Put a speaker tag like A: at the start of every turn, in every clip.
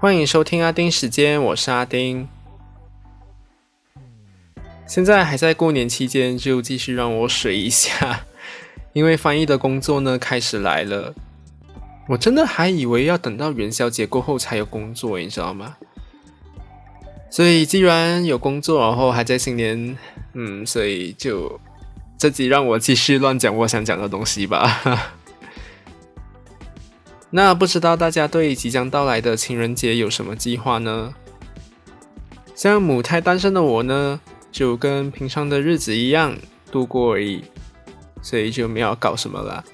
A: 欢迎收听阿丁时间，我是阿丁。现在还在过年期间，就继续让我水一下，因为翻译的工作呢开始来了。我真的还以为要等到元宵节过后才有工作，你知道吗？所以既然有工作，然后还在新年，嗯，所以就这集让我继续乱讲我想讲的东西吧。那不知道大家对即将到来的情人节有什么计划呢？像母胎单身的我呢，就跟平常的日子一样度过而已，所以就没有搞什么了。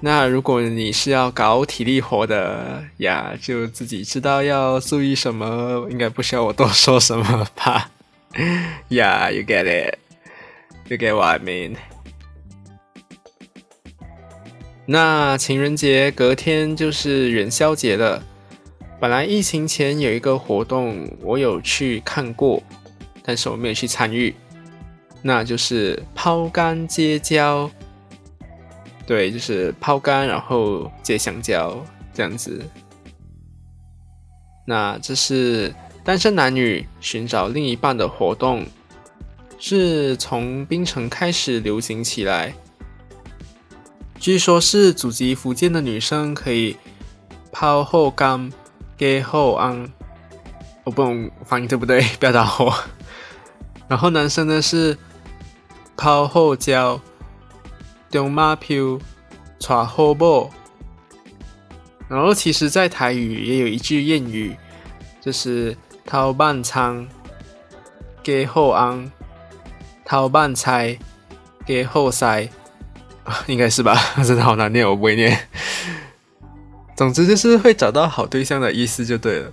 A: 那如果你是要搞体力活的呀，就自己知道要注意什么，应该不需要我多说什么吧。Yeah, you get it. You get what I mean. 那情人节隔天就是元宵节了。本来疫情前有一个活动，我有去看过，但是我没有去参与，那就是抛竿接交。对，就是抛竿，然后接香蕉这样子。那这是单身男女寻找另一半的活动，是从槟城开始流行起来。据说是祖籍福建的女生可以抛后竿给后安，我不懂发音对不对？不要打我。然后男生呢是抛后交。中马票，娶好某。然后其实，在台语也有一句谚语，就是“掏半仓给后昂，掏半菜给后塞”，应该是吧？真的好难念，我不会念。总之就是会找到好对象的意思就对了。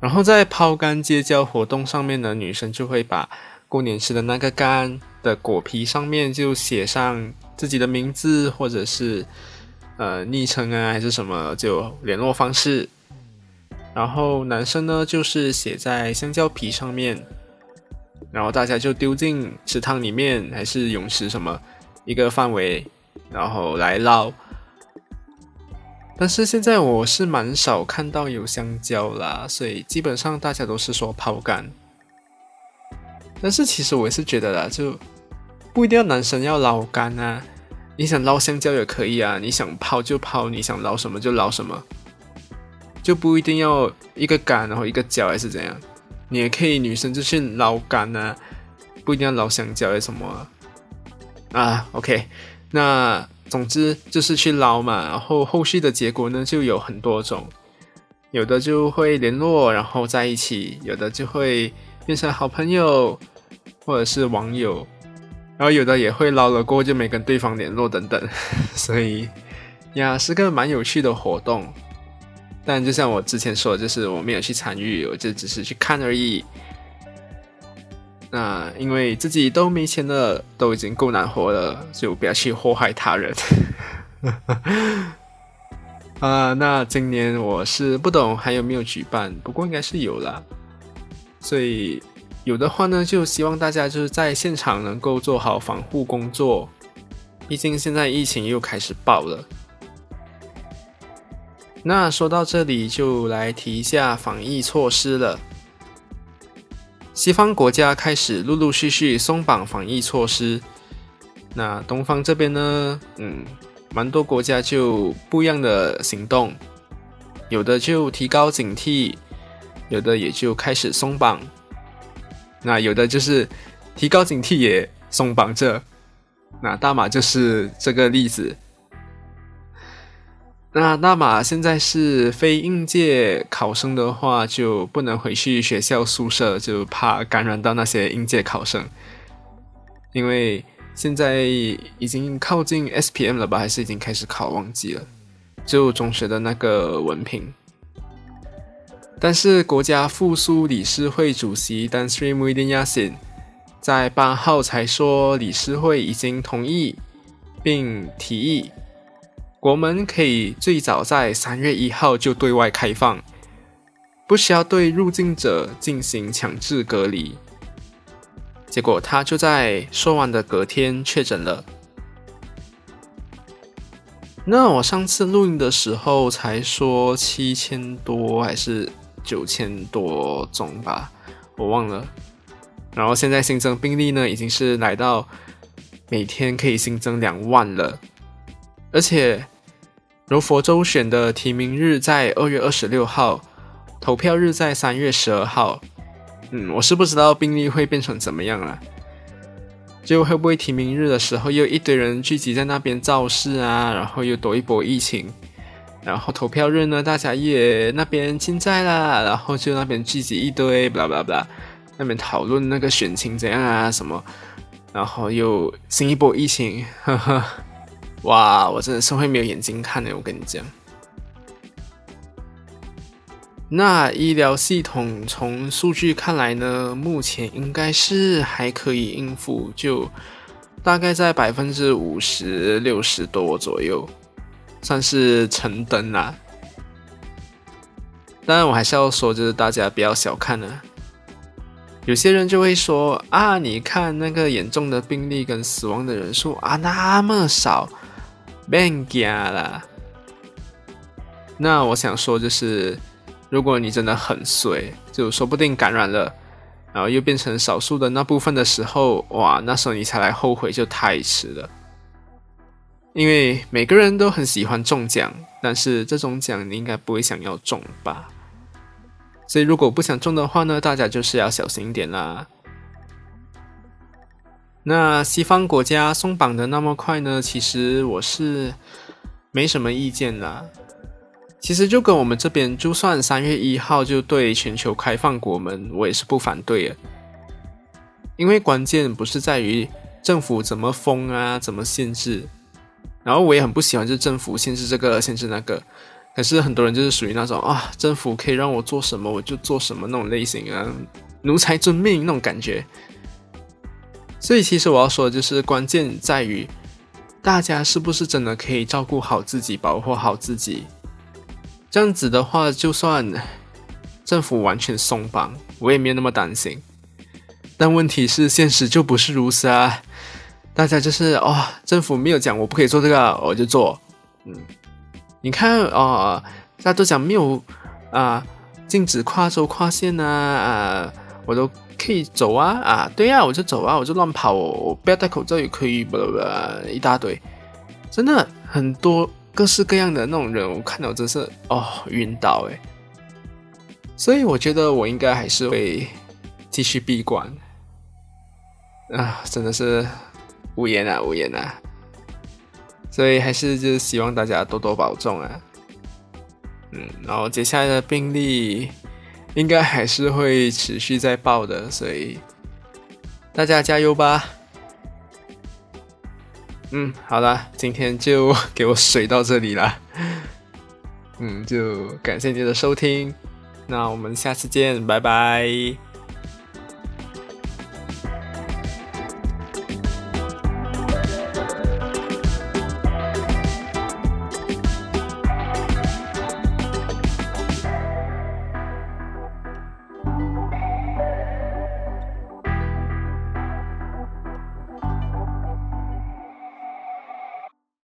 A: 然后在抛竿接交活动上面呢，女生就会把过年吃的那个竿。的果皮上面就写上自己的名字，或者是呃昵称啊，还是什么就联络方式。然后男生呢，就是写在香蕉皮上面，然后大家就丢进池塘里面，还是泳池什么一个范围，然后来捞。但是现在我是蛮少看到有香蕉啦，所以基本上大家都是说抛竿。但是其实我也是觉得啦，就不一定要男生要捞竿啊，你想捞香蕉也可以啊，你想抛就抛，你想捞什么就捞什么，就不一定要一个竿然后一个脚还是怎样，你也可以女生就去捞竿啊，不一定要捞香蕉还是什么啊。OK，那总之就是去捞嘛，然后后续的结果呢就有很多种，有的就会联络然后在一起，有的就会。变成好朋友，或者是网友，然后有的也会捞了过就没跟对方联络等等，所以呀是个蛮有趣的活动。但就像我之前说，就是我没有去参与，我就只是去看而已。那因为自己都没钱了，都已经够难活了，就不要去祸害他人。啊，那今年我是不懂还有没有举办，不过应该是有了。所以有的话呢，就希望大家就是在现场能够做好防护工作，毕竟现在疫情又开始爆了。那说到这里，就来提一下防疫措施了。西方国家开始陆陆续续松绑防疫措施，那东方这边呢，嗯，蛮多国家就不一样的行动，有的就提高警惕。有的也就开始松绑，那有的就是提高警惕也松绑着，那大马就是这个例子。那大马现在是非应届考生的话，就不能回去学校宿舍，就怕感染到那些应届考生，因为现在已经靠近 S P M 了吧，还是已经开始考，忘记了，就中学的那个文凭。但是国家复苏理事会主席 d a n s r i m u d i n y a s i n 在八号才说，理事会已经同意并提议，国门可以最早在三月一号就对外开放，不需要对入境者进行强制隔离。结果他就在说完的隔天确诊了。那我上次录音的时候才说七千多还是九千多种吧，我忘了。然后现在新增病例呢，已经是来到每天可以新增两万了，而且柔佛州选的提名日在二月二十六号，投票日在三月十二号。嗯，我是不知道病例会变成怎么样了。就会不会提名日的时候又一堆人聚集在那边造势啊，然后又多一波疫情，然后投票日呢，大家也那边进在啦，然后就那边聚集一堆，巴拉巴拉巴拉，那边讨论那个选情怎样啊什么，然后又新一波疫情，呵呵，哇，我真的是会没有眼睛看的，我跟你讲。那医疗系统从数据看来呢，目前应该是还可以应付，就大概在百分之五十六十多左右，算是成灯啦。当然，我还是要说，就是大家不要小看了。有些人就会说啊，你看那个严重的病例跟死亡的人数啊那么少，别惊啦。那我想说就是。如果你真的很衰，就说不定感染了，然后又变成少数的那部分的时候，哇，那时候你才来后悔就太迟了。因为每个人都很喜欢中奖，但是这种奖你应该不会想要中吧？所以如果不想中的话呢，大家就是要小心一点啦。那西方国家松绑的那么快呢？其实我是没什么意见啦。其实就跟我们这边，就算三月一号就对全球开放国门，我也是不反对的。因为关键不是在于政府怎么封啊，怎么限制。然后我也很不喜欢，就是政府限制这个，限制那个。可是很多人就是属于那种啊，政府可以让我做什么我就做什么那种类型啊，奴才遵命那种感觉。所以其实我要说的就是，关键在于大家是不是真的可以照顾好自己，保护好自己。这样子的话，就算政府完全松绑，我也没有那么担心。但问题是，现实就不是如此啊！大家就是哦，政府没有讲我不可以做这个，我就做。嗯，你看哦，大家都讲没有啊，禁止跨州跨县啊啊，我都可以走啊啊，对呀，我就走啊，我就乱跑，我不要戴口罩也可以，不不不，一大堆，真的很多。各式各样的那种人，我看到真是哦晕倒哎！所以我觉得我应该还是会继续闭关啊，真的是无言啊无言啊！所以还是就是希望大家多多保重啊。嗯，然后接下来的病例应该还是会持续在爆的，所以大家加油吧！嗯，好了，今天就给我水到这里了。嗯，就感谢您的收听，那我们下次见，拜拜。